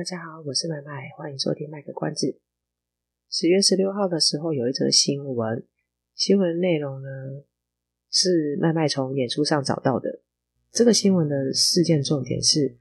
大家好，我是麦麦，欢迎收听麦个关子。十月十六号的时候，有一则新闻，新闻内容呢是麦麦从演出上找到的。这个新闻的事件重点是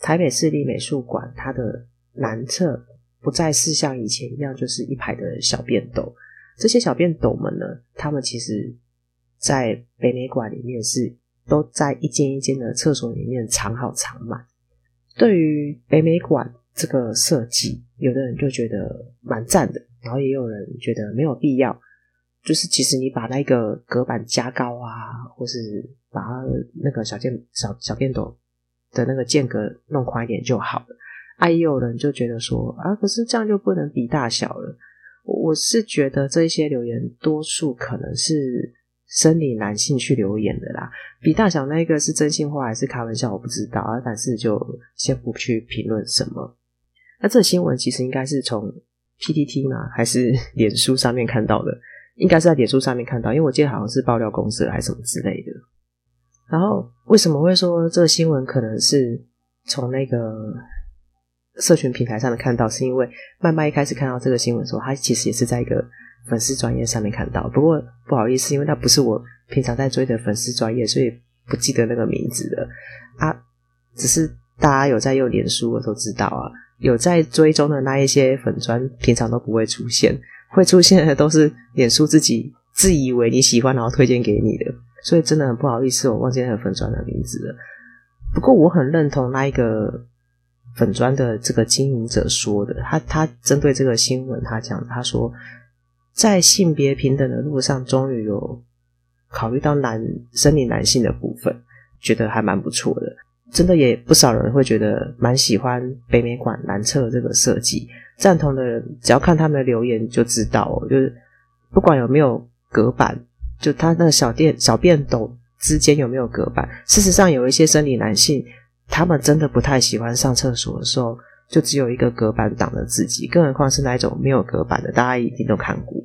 台北市立美术馆，它的南侧不再是像以前一样，就是一排的小便斗。这些小便斗们呢，他们其实在北美馆里面是都在一间一间的厕所里面藏好藏满。对于北美馆这个设计，有的人就觉得蛮赞的，然后也有人觉得没有必要。就是其实你把那个隔板加高啊，或是把那个小便小小便斗的那个间隔弄宽一点就好了。啊，也有人就觉得说啊，可是这样就不能比大小了。我是觉得这些留言多数可能是。生理男性去留言的啦，比大小那个是真心话还是开玩笑，我不知道啊。但是就先不去评论什么。那这新闻其实应该是从 PTT 嘛，还是 脸书上面看到的？应该是在脸书上面看到，因为我记得好像是爆料公司还是什么之类的。然后为什么会说这个新闻可能是从那个社群平台上的看到？是因为麦麦一开始看到这个新闻的时候，他其实也是在一个。粉丝专页上面看到，不过不好意思，因为那不是我平常在追的粉丝专业，所以不记得那个名字了啊。只是大家有在用脸书我都知道啊，有在追踪的那一些粉专，平常都不会出现，会出现的都是脸书自己自以为你喜欢，然后推荐给你的，所以真的很不好意思，我忘记那个粉专的名字了。不过我很认同那一个粉专的这个经营者说的，他他针对这个新闻，他讲他说。在性别平等的路上，终于有考虑到男生理男性的部分，觉得还蛮不错的。真的也不少人会觉得蛮喜欢北美馆南侧这个设计。赞同的人，只要看他们的留言就知道哦，就是不管有没有隔板，就他那个小便小便斗之间有没有隔板。事实上，有一些生理男性，他们真的不太喜欢上厕所的时候。就只有一个隔板挡着自己，更何况是那一种没有隔板的，大家一定都看过。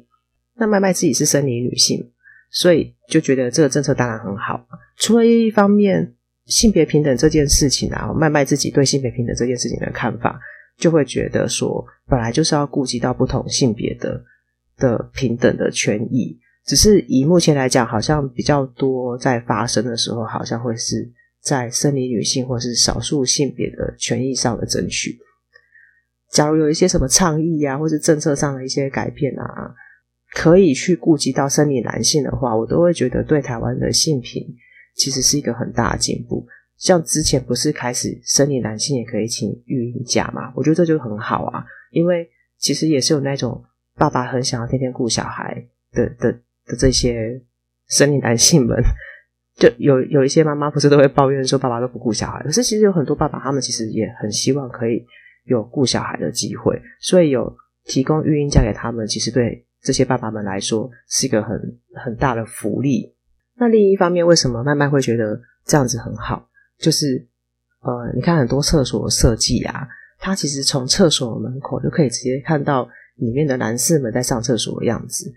那麦麦自己是生理女性，所以就觉得这个政策当然很好。除了一方面性别平等这件事情啊，麦麦自己对性别平等这件事情的看法，就会觉得说，本来就是要顾及到不同性别的的平等的权益，只是以目前来讲，好像比较多在发生的时候，好像会是在生理女性或是少数性别的权益上的争取。假如有一些什么倡议啊，或是政策上的一些改变啊，可以去顾及到生理男性的话，我都会觉得对台湾的性平其实是一个很大的进步。像之前不是开始生理男性也可以请育婴假嘛？我觉得这就很好啊，因为其实也是有那种爸爸很想要天天顾小孩的的的这些生理男性们，就有有一些妈妈不是都会抱怨说爸爸都不顾小孩，可是其实有很多爸爸他们其实也很希望可以。有顾小孩的机会，所以有提供育婴假给他们，其实对这些爸爸们来说是一个很很大的福利。那另一方面，为什么慢慢会觉得这样子很好？就是呃，你看很多厕所设计啊，它其实从厕所门口就可以直接看到里面的男士们在上厕所的样子。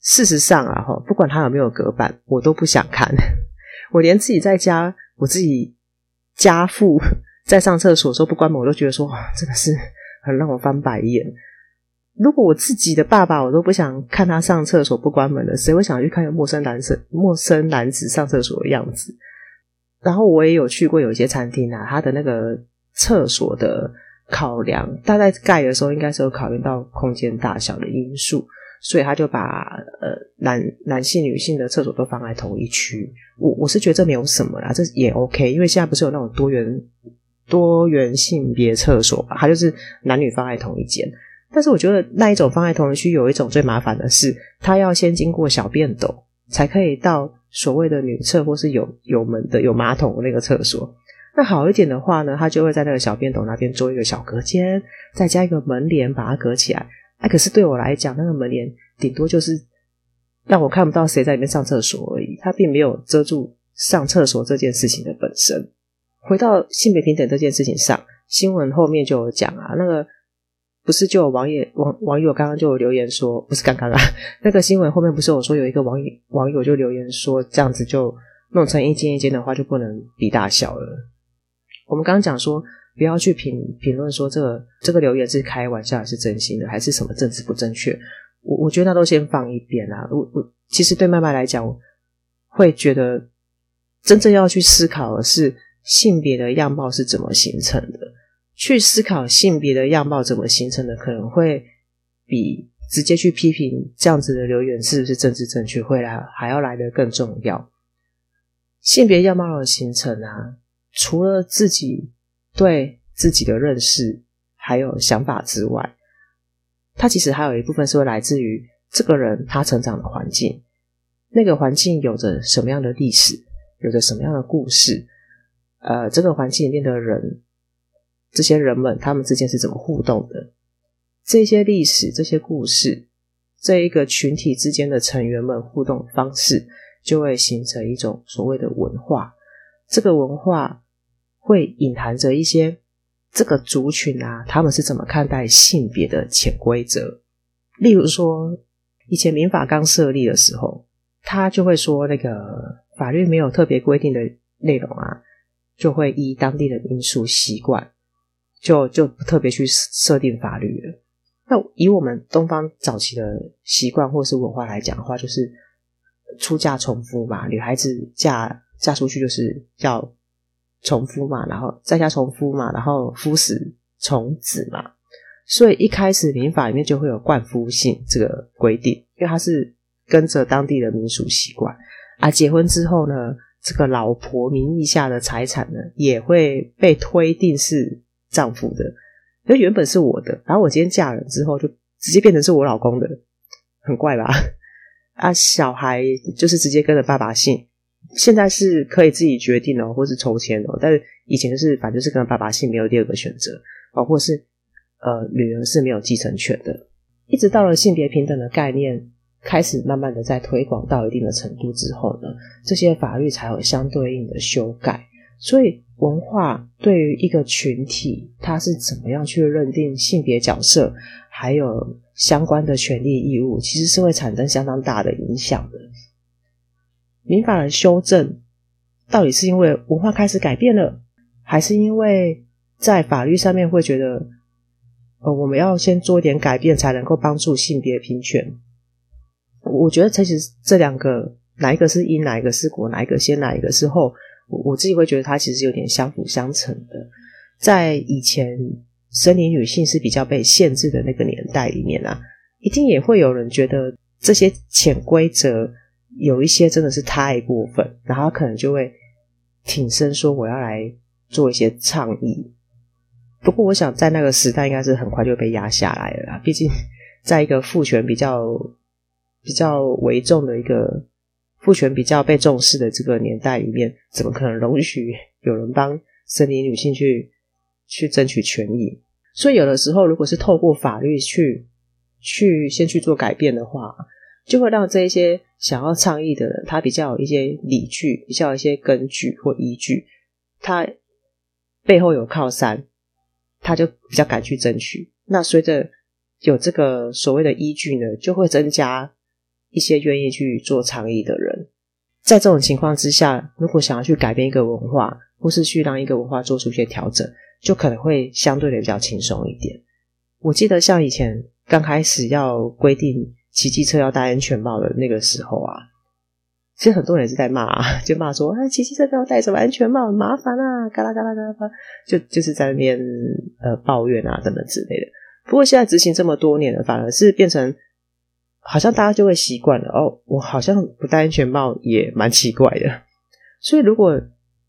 事实上啊，哈，不管他有没有隔板，我都不想看。我连自己在家，我自己家父。在上厕所的时候不关门，我都觉得说哇，真的是很让我翻白眼。如果我自己的爸爸，我都不想看他上厕所不关门的，谁会想去看个陌生男生、陌生男子上厕所的样子？然后我也有去过有一些餐厅啊，他的那个厕所的考量，他在盖的时候应该是有考虑到空间大小的因素，所以他就把呃男男性、女性的厕所都放在同一区。我我是觉得这没有什么啦，这也 OK，因为现在不是有那种多元。多元性别厕所吧，它就是男女放在同一间。但是我觉得那一种放在同一区，有一种最麻烦的是，它要先经过小便斗，才可以到所谓的女厕或是有有门的有马桶的那个厕所。那好一点的话呢，他就会在那个小便斗那边做一个小隔间，再加一个门帘把它隔起来。哎，可是对我来讲，那个门帘顶多就是让我看不到谁在里面上厕所而已，它并没有遮住上厕所这件事情的本身。回到性别平等这件事情上，新闻后面就有讲啊，那个不是就有网友网网友刚刚就有留言说，不是刚刚啊，那个新闻后面不是有说有一个网友网友就留言说，这样子就弄成一间一间的话，就不能比大小了。我们刚刚讲说，不要去评评论说这个这个留言是开玩笑还是真心的，还是什么政治不正确。我我觉得那都先放一边啊。我我其实对麦麦来讲，会觉得真正要去思考的是性别的样貌是怎么形成的。去思考性别的样貌怎么形成的，可能会比直接去批评这样子的留言是不是政治正确，会来还要来得更重要。性别样貌的形成啊。除了自己对自己的认识还有想法之外，它其实还有一部分是会来自于这个人他成长的环境，那个环境有着什么样的历史，有着什么样的故事，呃，这个环境里面的人，这些人们他们之间是怎么互动的？这些历史、这些故事，这一个群体之间的成员们互动方式，就会形成一种所谓的文化。这个文化。会隐含着一些这个族群啊，他们是怎么看待性别的潜规则？例如说，以前民法刚设立的时候，他就会说那个法律没有特别规定的内容啊，就会依当地的民俗习惯，就就不特别去设定法律了。那以我们东方早期的习惯或是文化来讲的话，就是出嫁从夫嘛，女孩子嫁嫁出去就是要。从夫嘛，然后在家从夫嘛，然后夫死从子嘛，所以一开始民法里面就会有冠夫姓这个规定，因为它是跟着当地的民俗习惯啊。结婚之后呢，这个老婆名义下的财产呢，也会被推定是丈夫的，因为原本是我的，然后我今天嫁人之后，就直接变成是我老公的，很怪吧？啊，小孩就是直接跟着爸爸姓。现在是可以自己决定哦，或是抽签哦，但是以前是反正就是跟爸爸姓，没有第二个选择哦，或是呃女儿是没有继承权的。一直到了性别平等的概念开始慢慢的在推广到一定的程度之后呢，这些法律才有相对应的修改。所以文化对于一个群体，它是怎么样去认定性别角色，还有相关的权利义务，其实是会产生相当大的影响的。民法的修正，到底是因为文化开始改变了，还是因为在法律上面会觉得，呃，我们要先做一点改变，才能够帮助性别平权？我觉得其实这两个，哪一个是因，哪一个是果，哪一个先，哪一个是后，我我自己会觉得它其实有点相辅相成的。在以前生理女性是比较被限制的那个年代里面啊，一定也会有人觉得这些潜规则。有一些真的是太过分，然后可能就会挺身说我要来做一些倡议。不过，我想在那个时代应该是很快就被压下来了啦。毕竟，在一个父权比较比较为重的一个父权比较被重视的这个年代里面，怎么可能容许有人帮生理女性去 去争取权益？所以，有的时候如果是透过法律去去先去做改变的话，就会让这些想要倡议的人，他比较有一些理据，比较有一些根据或依据，他背后有靠山，他就比较敢去争取。那随着有这个所谓的依据呢，就会增加一些愿意去做倡议的人。在这种情况之下，如果想要去改变一个文化，或是去让一个文化做出一些调整，就可能会相对的比较轻松一点。我记得像以前刚开始要规定。骑机车要戴安全帽的那个时候啊，其实很多人也是在骂啊，就骂说：“啊，骑机车不要戴什么安全帽，麻烦啊！”嘎啦嘎啦嘎啦，就就是在那边呃抱怨啊等等之类的。不过现在执行这么多年了，反而是变成好像大家就会习惯了哦，我好像不戴安全帽也蛮奇怪的。所以如果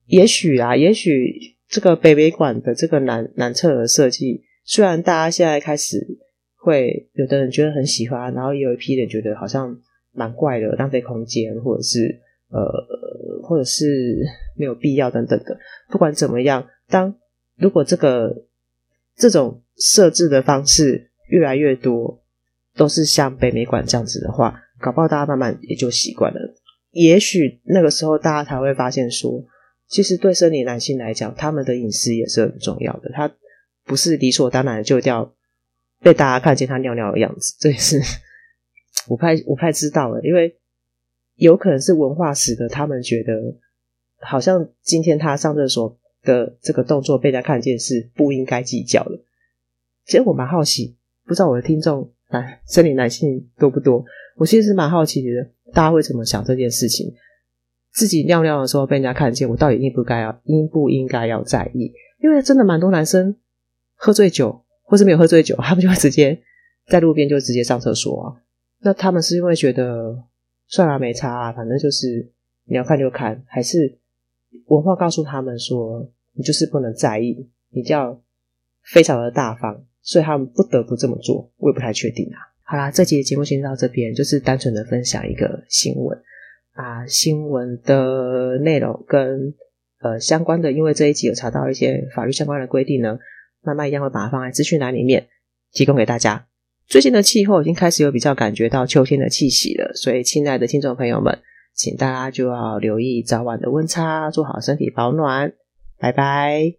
也许啊，也许这个北北馆的这个男男厕的设计，虽然大家现在开始。会有的人觉得很喜欢，然后也有一批人觉得好像蛮怪的，浪费空间，或者是呃或者是没有必要等等的。不管怎么样，当如果这个这种设置的方式越来越多，都是像北美馆这样子的话，搞不好大家慢慢也就习惯了。也许那个时候大家才会发现说，其实对生理男性来讲，他们的隐私也是很重要的。他不是理所当然就要被大家看见他尿尿的样子，这也是 我不太我不太知道了，因为有可能是文化使得他们觉得，好像今天他上厕所的这个动作被他看见是不应该计较的。其实我蛮好奇，不知道我的听众男生理男性多不多？我其实蛮好奇的，大家会怎么想这件事情？自己尿尿的时候被人家看见，我到底应不该要应不应该要在意？因为真的蛮多男生喝醉酒，或是没有喝醉酒，他们就会直接在路边就直接上厕所啊。那他们是因为觉得算了没差啊，反正就是你要看就看，还是文化告诉他们说你就是不能在意，你就要非常的大方，所以他们不得不这么做。我也不太确定啊。好啦，这集的节目先到这边，就是单纯的分享一个新闻啊，新闻的内容跟呃相关的，因为这一集有查到一些法律相关的规定呢，慢慢一样会把它放在资讯栏里面提供给大家。最近的气候已经开始有比较感觉到秋天的气息了，所以亲爱的听众朋友们，请大家就要留意早晚的温差，做好身体保暖。拜拜。